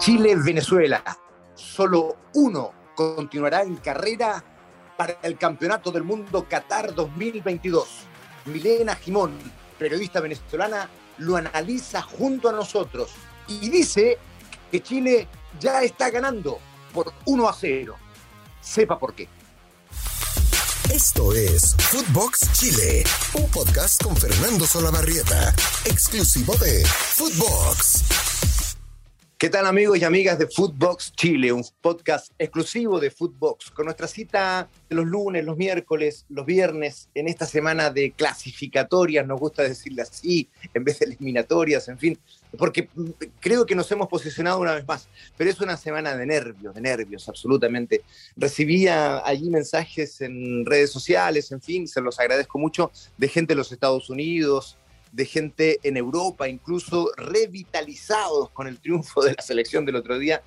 Chile-Venezuela. Solo uno continuará en carrera para el Campeonato del Mundo Qatar 2022. Milena Jimón, periodista venezolana, lo analiza junto a nosotros y dice que Chile ya está ganando por 1 a 0. Sepa por qué. Esto es Footbox Chile, un podcast con Fernando Solabarrieta, exclusivo de Footbox. ¿Qué tal amigos y amigas de Footbox Chile? Un podcast exclusivo de Footbox, con nuestra cita de los lunes, los miércoles, los viernes, en esta semana de clasificatorias, nos gusta decirle así, en vez de eliminatorias, en fin, porque creo que nos hemos posicionado una vez más, pero es una semana de nervios, de nervios, absolutamente. Recibía allí mensajes en redes sociales, en fin, se los agradezco mucho, de gente de los Estados Unidos, de gente en Europa, incluso revitalizados con el triunfo de la selección del otro día.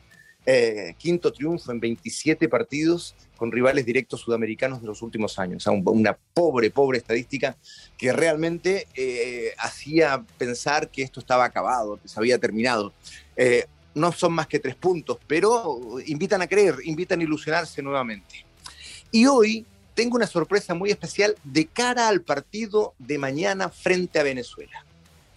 Eh, quinto triunfo en 27 partidos con rivales directos sudamericanos de los últimos años. una pobre, pobre estadística que realmente eh, hacía pensar que esto estaba acabado, que se había terminado. Eh, no son más que tres puntos, pero invitan a creer, invitan a ilusionarse nuevamente. Y hoy tengo una sorpresa muy especial de cara al partido de mañana frente a Venezuela.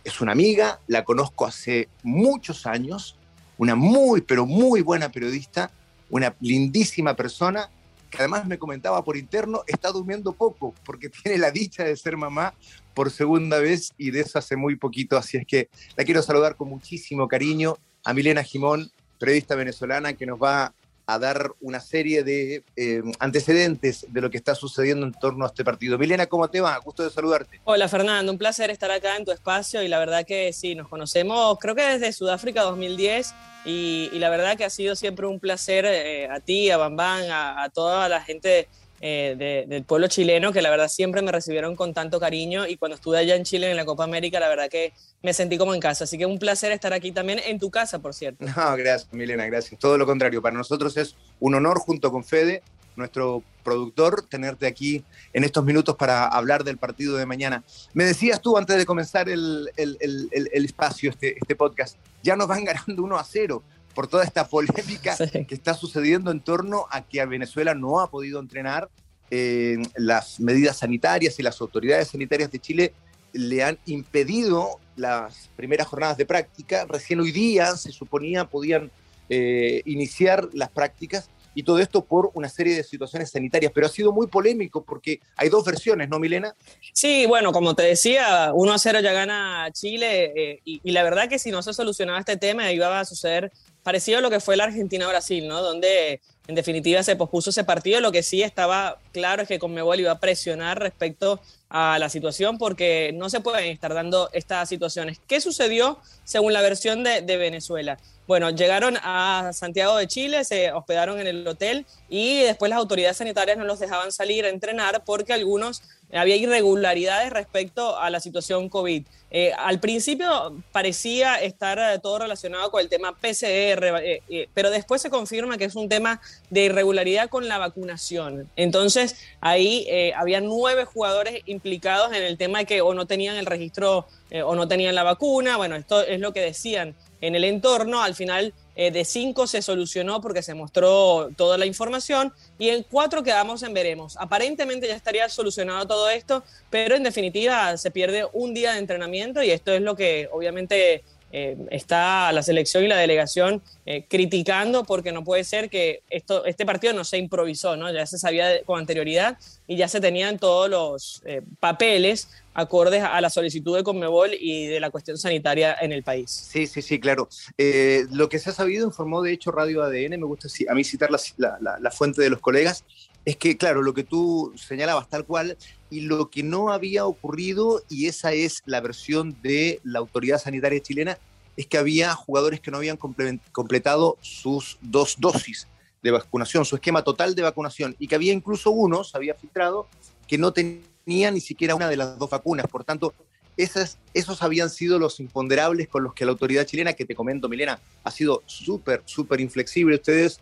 Es una amiga, la conozco hace muchos años, una muy, pero muy buena periodista, una lindísima persona, que además me comentaba por interno, está durmiendo poco porque tiene la dicha de ser mamá por segunda vez y de eso hace muy poquito, así es que la quiero saludar con muchísimo cariño a Milena Jimón, periodista venezolana que nos va a dar una serie de eh, antecedentes de lo que está sucediendo en torno a este partido. Milena, ¿cómo te va? Gusto de saludarte. Hola Fernando, un placer estar acá en tu espacio y la verdad que sí, nos conocemos creo que desde Sudáfrica 2010 y, la verdad que ha sido siempre un placer eh, a ti, a Bambán, a, a toda la gente eh, del pueblo chileno, que la verdad siempre me recibieron con tanto cariño y cuando estuve allá en Chile en la Copa América, la verdad que me sentí como en casa. Así que un placer estar aquí también en tu casa, por cierto. No, gracias, Milena, gracias. Todo lo contrario, para nosotros es un honor junto con Fede, nuestro productor, tenerte aquí en estos minutos para hablar del partido de mañana. Me decías tú antes de comenzar el, el, el, espacio, este, este podcast, ya nos van ganando 1 a 0 por toda esta polémica que está sucediendo en torno a que a Venezuela no ha podido entrenar. Eh, las medidas sanitarias y las autoridades sanitarias de Chile le han impedido las primeras jornadas de práctica. Recién hoy día se suponía podían eh, iniciar las prácticas y todo esto por una serie de situaciones sanitarias, pero ha sido muy polémico porque hay dos versiones, ¿no, Milena? Sí, bueno, como te decía, 1 a 0 ya gana Chile eh, y, y, la verdad que si no se solucionaba este tema iba a suceder parecido a lo que fue la Argentina-Brasil, ¿no? Donde en definitiva se pospuso ese partido. Lo que sí estaba claro es que Conmebol iba a presionar respecto a la situación porque no se pueden estar dando estas situaciones. ¿Qué sucedió según la versión de, Venezuela? Bueno, llegaron a Santiago de Chile, se hospedaron en el hotel y después las autoridades sanitarias no los dejaban salir a entrenar porque algunos había irregularidades respecto a la situación COVID. Eh, al principio parecía estar eh, todo relacionado con el tema PCR, eh, pero después se confirma que es un tema de irregularidad con la vacunación. Entonces, ahí había nueve jugadores implicados en el tema de que o no tenían el registro o no tenían la vacuna. Bueno, esto es lo que decían en el entorno. Al final eh, de cinco se solucionó porque se mostró toda la información y en cuatro quedamos en veremos. Aparentemente ya estaría solucionado todo esto, pero en definitiva se pierde un día de entrenamiento y esto es lo que obviamente eh, está la selección y la delegación eh, criticando porque no puede ser que esto, este partido no se improvisó, ¿no? ya se sabía con anterioridad y ya se tenían todos los papeles acordes a la solicitud de Conmebol y de la cuestión sanitaria en el país. Sí, sí, sí, claro. Eh, lo que se ha sabido, informó de hecho Radio ADN, me gusta a mí citar la, la, fuente de los colegas, es que, claro, lo que tú señalabas tal cual, y lo que no había ocurrido, y esa es la versión de la autoridad sanitaria chilena, es que había jugadores que no habían completado sus dos dosis de vacunación, su esquema total de vacunación, y que había incluso unos, había filtrado, que no tenían ni siquiera una de las dos vacunas. Por tanto, esas, esos habían sido los imponderables con los que la autoridad chilena, que te comento, Milena, ha sido súper, súper inflexible. Ustedes,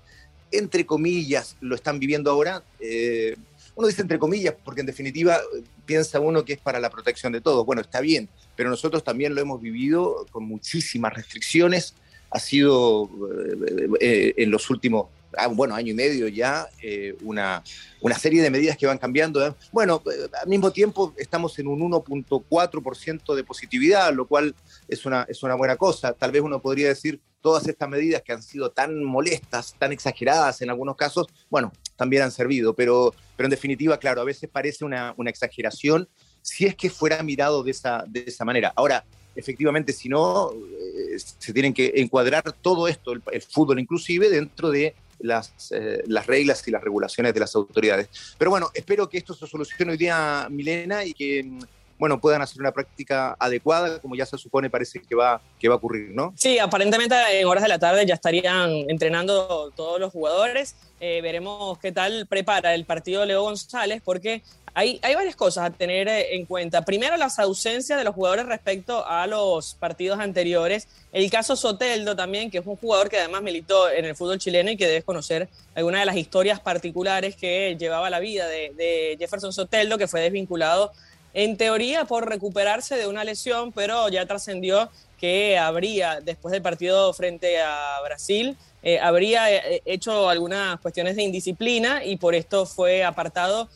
entre comillas, lo están viviendo ahora. Eh, uno dice entre comillas, porque en definitiva eh, piensa uno que es para la protección de todos. Bueno, está bien, pero nosotros también lo hemos vivido con muchísimas restricciones ha sido en los últimos bueno, año y medio ya, una, una, serie de medidas que van cambiando. Bueno, al mismo tiempo estamos en un 1.4% de positividad, lo cual es una, es una buena cosa. Tal vez uno podría decir, todas estas medidas que han sido tan molestas, tan exageradas en algunos casos, bueno, también han servido, pero, pero en definitiva, claro, a veces parece una, una exageración si es que fuera mirado de esa, de esa manera. Ahora, efectivamente, si no, eh, se tienen que encuadrar todo esto, el, fútbol inclusive, dentro de las, eh, las reglas y las regulaciones de las autoridades. Pero bueno, espero que esto se solucione hoy día, Milena, y que bueno, puedan hacer una práctica adecuada, como ya se supone parece que va, que va a ocurrir, ¿no? Sí, aparentemente en horas de la tarde ya estarían entrenando todos los jugadores. Eh, veremos qué tal prepara el partido Leo González, porque hay, hay varias cosas a tener eh, en cuenta. Primero, las ausencias de los jugadores respecto a los partidos anteriores. El caso Soteldo también, que es un jugador que además militó en el fútbol chileno y que debes conocer algunas de las historias particulares que llevaba la vida de, de Jefferson Soteldo, que fue desvinculado en teoría por recuperarse de una lesión, pero ya trascendió que habría, después del partido frente a Brasil, eh, habría eh, hecho algunas cuestiones de indisciplina y por esto fue apartado.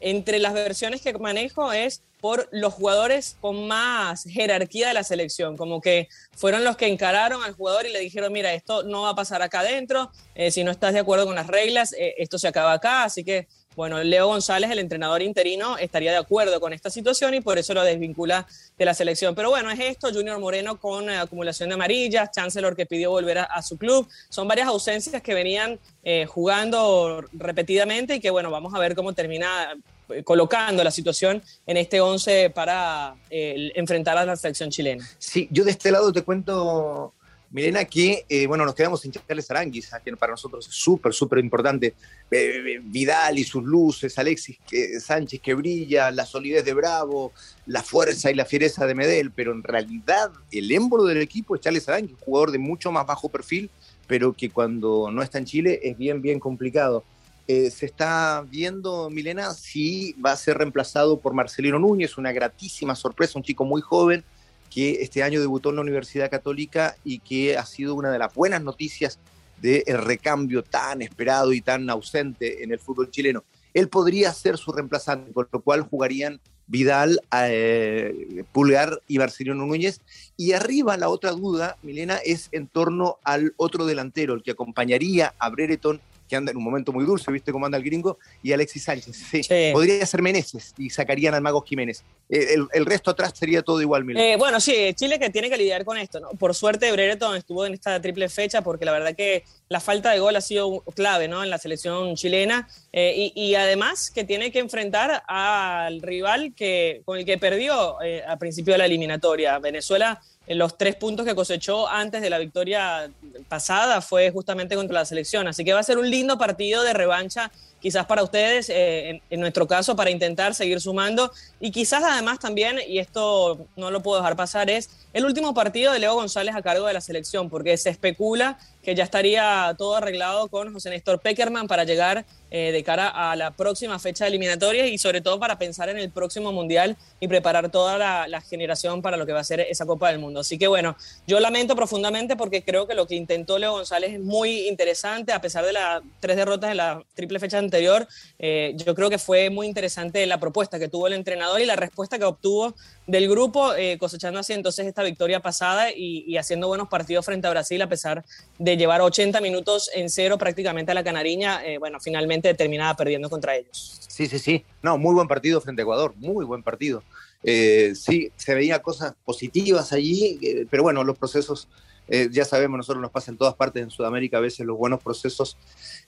Entre las versiones que manejo es por los jugadores con más jerarquía de la selección, como que fueron los que encararon al jugador y le dijeron, mira, esto no va a pasar acá adentro, eh, si no estás de acuerdo con las reglas, esto se acaba acá, así que bueno, Leo González, el entrenador interino, estaría de acuerdo con esta situación y por eso lo desvincula de la selección. Pero bueno, es esto, Junior Moreno con eh, acumulación de amarillas, Chancellor que pidió volver a, su club. Son varias ausencias que venían eh, jugando repetidamente y que bueno, vamos a ver cómo termina eh, colocando la situación en este 11 para enfrentar a la selección chilena. Sí, yo de este lado te cuento Milena, que, eh, bueno, nos quedamos sin Charles Aranguis, a quien para nosotros es súper, súper importante. Eh, Vidal y sus luces, Alexis Sánchez que brilla, la solidez de Bravo, la fuerza y la fiereza de Medel, pero en realidad el émbolo del equipo es Charles Aranguis, jugador de mucho más bajo perfil, pero que cuando no está en Chile es bien, bien complicado. Eh, se está viendo, Milena, si va a ser reemplazado por Marcelino Núñez, una gratísima sorpresa, un chico muy joven, que este año debutó en la Universidad Católica y que ha sido una de las buenas noticias del recambio tan esperado y tan ausente en el fútbol chileno. Él podría ser su reemplazante, con lo cual jugarían Vidal, eh, Pulgar y Marcelino Núñez. Y arriba la otra duda, Milena, es en torno al otro delantero, el que acompañaría a Brereton que anda en un momento muy dulce, ¿viste cómo anda el gringo? Y Alexis Sánchez. Sí. Podría ser Meneses y sacarían al Mago Jiménez. Eh, el, resto atrás sería todo igual, eh, bueno, sí, Chile que tiene que lidiar con esto, ¿no? Por suerte, Brereton estuvo en esta triple fecha porque la verdad que la falta de gol ha sido clave, ¿no? En la selección chilena. Eh, y, además que tiene que enfrentar al rival que, con el que perdió eh, al principio de la eliminatoria. Venezuela los tres puntos que cosechó antes de la victoria pasada fue justamente contra la selección. Así que va a ser un lindo partido de revancha, quizás para ustedes, eh, en, nuestro caso, para intentar seguir sumando. Y quizás además también, y esto no lo puedo dejar pasar, es el último partido de Leo González a cargo de la selección, porque se especula que ya estaría todo arreglado con José Néstor Peckerman para llegar eh, de cara a la próxima fecha eliminatoria y sobre todo para pensar en el próximo Mundial y preparar toda la, generación para lo que va a ser esa Copa del Mundo. Así que bueno, yo lamento profundamente porque creo que lo que intentó Leo González es muy interesante, a pesar de las tres derrotas en la triple fecha anterior, eh, yo creo que fue muy interesante la propuesta que tuvo el entrenador y la respuesta que obtuvo del grupo, eh, cosechando así entonces esta victoria pasada y, haciendo buenos partidos frente a Brasil a pesar de llevar 80 minutos en cero prácticamente a la Canariña, eh, bueno, finalmente terminaba perdiendo contra ellos. Sí, sí, sí. No, muy buen partido frente a Ecuador, muy buen partido. Sí, se veía cosas positivas allí, pero bueno, los procesos, ya sabemos, nosotros nos pasa en todas partes en Sudamérica, a veces los buenos procesos,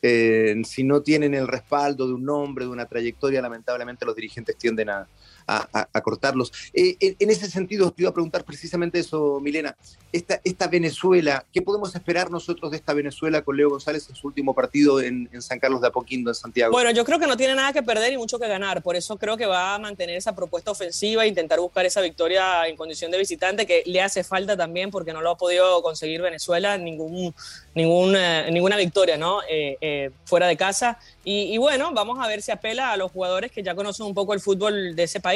si no tienen el respaldo de un nombre, de una trayectoria, lamentablemente los dirigentes tienden a, a, cortarlos. Eh, en, ese sentido, te iba a preguntar precisamente eso, Milena. Esta, esta Venezuela, ¿qué podemos esperar nosotros de esta Venezuela con Leo González en su último partido en, San Carlos de Apoquindo, en Santiago? Bueno, yo creo que no tiene nada que perder y mucho que ganar. Por eso creo que va a mantener esa propuesta ofensiva e intentar buscar esa victoria en condición de visitante que le hace falta también porque no lo ha podido conseguir Venezuela ningún, ningún, ninguna victoria ¿no? Eh, eh, fuera de casa. Y, y bueno, vamos a ver si apela a los jugadores que ya conocen un poco el fútbol de ese país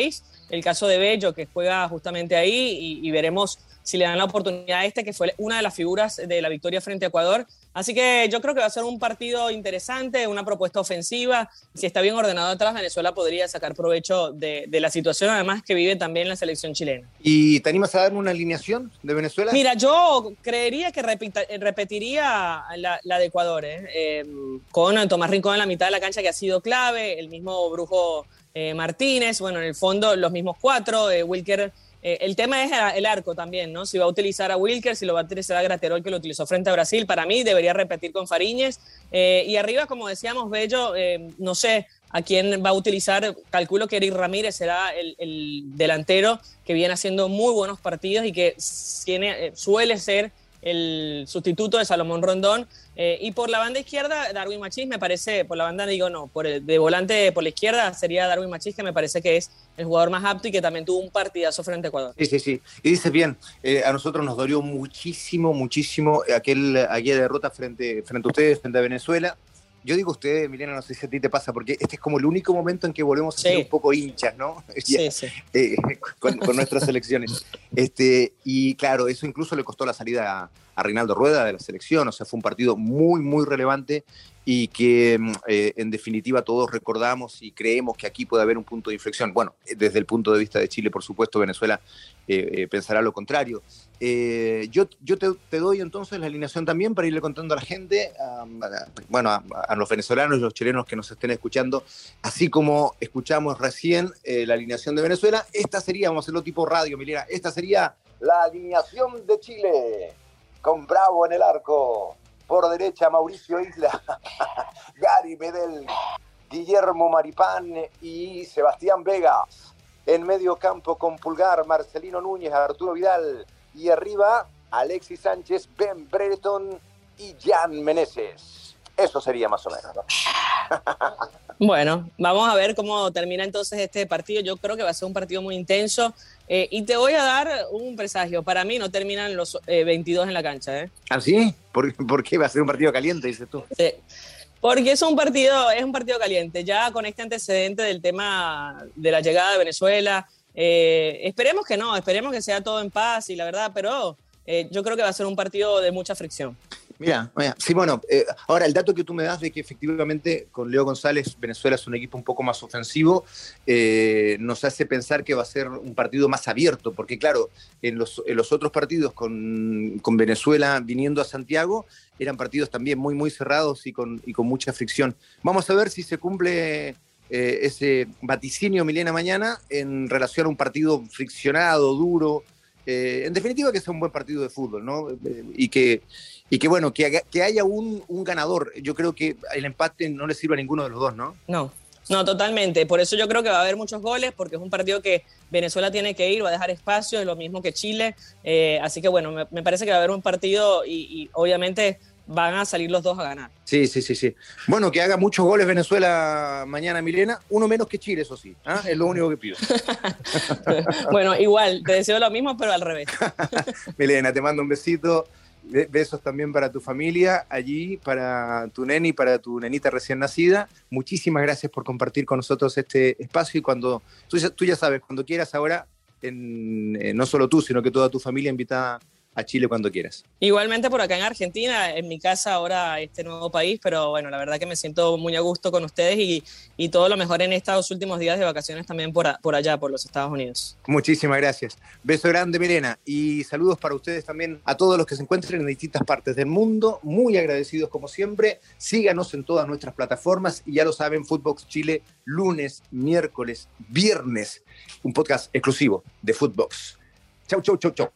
El caso de Bello, que juega justamente ahí, y, y veremos si le dan la oportunidad a este, que fue una de las figuras de la victoria frente a Ecuador. Así que yo creo que va a ser un partido interesante, una propuesta ofensiva. Si está bien ordenado atrás, Venezuela podría sacar provecho de, la situación, además que vive también la selección chilena. ¿Y te animas a darme una alineación de Venezuela? Mira, yo creería que repetiría la, de Ecuador, ¿eh? Em, con Tomás Rincón en la mitad de la cancha, que ha sido clave, el mismo Brujo eh, Martínez, bueno, en el fondo los mismos cuatro, eh, Wilker eh, el tema es el arco también, ¿no? Si va a utilizar a Wilker, si lo va a utilizar a Graterol, que lo utilizó frente a Brasil, para mí debería repetir con Fariñez. Eh, y arriba, como decíamos, Bello, eh, no sé a quién va a utilizar, calculo que Eric Ramírez será el, delantero que viene haciendo muy buenos partidos y que tiene, suele ser el sustituto de Salomón Rondón. Eh, y por la banda izquierda, Darwin Machís me parece, por la banda digo no, por el, de volante por la izquierda sería Darwin Machís, que me parece que es el jugador más apto y que también tuvo un partidazo frente a Ecuador. Sí, sí, sí. Y dices bien, eh, a nosotros nos dolió muchísimo, muchísimo aquel, aquella derrota frente, frente a ustedes, frente a Venezuela yo digo ustedes, Milena, no sé si a ti te pasa, porque este es como el único momento en que volvemos a ser un poco hinchas, ¿no? Sí, sí. Eh, con, nuestras elecciones. Este, y claro, eso incluso le costó la salida a, Reinaldo Rueda de la selección, o sea, fue un partido muy, muy relevante y que mm, eh, en definitiva todos recordamos y creemos que aquí puede haber un punto de inflexión. Bueno, desde el punto de vista de Chile, por supuesto, Venezuela eh, pensará lo contrario. Eh, yo yo te, doy entonces la alineación también para irle contando a la gente, bueno, a, los venezolanos y los chilenos que nos estén escuchando, así como escuchamos recién eh, la alineación de Venezuela, esta sería, vamos a hacerlo tipo radio, Milena, esta sería la alineación de Chile, con Bravo en el arco, por derecha Mauricio Isla, Gary Medel, Guillermo Maripán y Sebastián Vega. En medio campo con Pulgar, Marcelino Núñez, Arturo Vidal, y arriba, Alexis Sánchez, Ben Brereton y Jan Meneses. Eso sería más o menos. Bueno, vamos a ver cómo termina entonces este partido. Yo creo que va a ser un partido muy intenso. Eh, y te voy a dar un presagio. Para mí no terminan los 22 eh, en la cancha. ¿eh? ¿Ah, sí? ¿Por, qué va a ser un partido caliente, dices tú? Sí. Porque es un partido, es un partido caliente. Ya con este antecedente del tema de la llegada de Venezuela, eh, esperemos que no, esperemos que sea todo en paz y la verdad, pero eh, yo creo que va a ser un partido de mucha fricción. Mira, sí, bueno, eh, ahora el dato que tú me das de que efectivamente con Leo González Venezuela es un equipo un poco más ofensivo, nos hace pensar que va a ser un partido más abierto, porque claro, en los, otros partidos con, Venezuela viniendo a Santiago eran partidos también muy, muy cerrados y con, mucha fricción. Vamos a ver si se cumple eh, ese vaticinio Milena mañana en relación a un partido friccionado, duro. Eh, en definitiva, que sea un buen partido de fútbol, ¿no? Eh, y que, y que bueno, que, que haya un, un, ganador. Yo creo que el empate no le sirve a ninguno de los dos, ¿no? No. No, totalmente. Por eso yo creo que va a haber muchos goles, porque es un partido que Venezuela tiene que ir, va a dejar espacio, es lo mismo que Chile. así que bueno, me, parece que va a haber un partido y, y obviamente van a salir los dos a ganar. Sí, sí, sí, sí. Bueno, que haga muchos goles Venezuela mañana, Milena. Uno menos que Chile, eso sí. ¿ah? Es lo único que pido. bueno, igual, te deseo lo mismo, pero al revés. Milena, te mando un besito. Besos también para tu familia allí, para tu neni, para tu nenita recién nacida. Muchísimas gracias por compartir con nosotros este espacio y cuando, tú ya, tú ya sabes, cuando quieras ahora, en, no solo tú, sino que toda tu familia invitada a Chile cuando quieras. Igualmente por acá en Argentina, en mi casa ahora este nuevo país, pero bueno, la verdad que me siento muy a gusto con ustedes y, y todo lo mejor en estos últimos días de vacaciones también por, por allá, por los Estados Unidos. Muchísimas gracias. Beso grande, Mirena, y saludos para ustedes también a todos los que se encuentren en distintas partes del mundo. Muy agradecidos como siempre. Síganos en todas nuestras plataformas y ya lo saben, Footbox Chile, lunes, miércoles, viernes, un podcast exclusivo de Footbox. Chau, chau, chau, chau.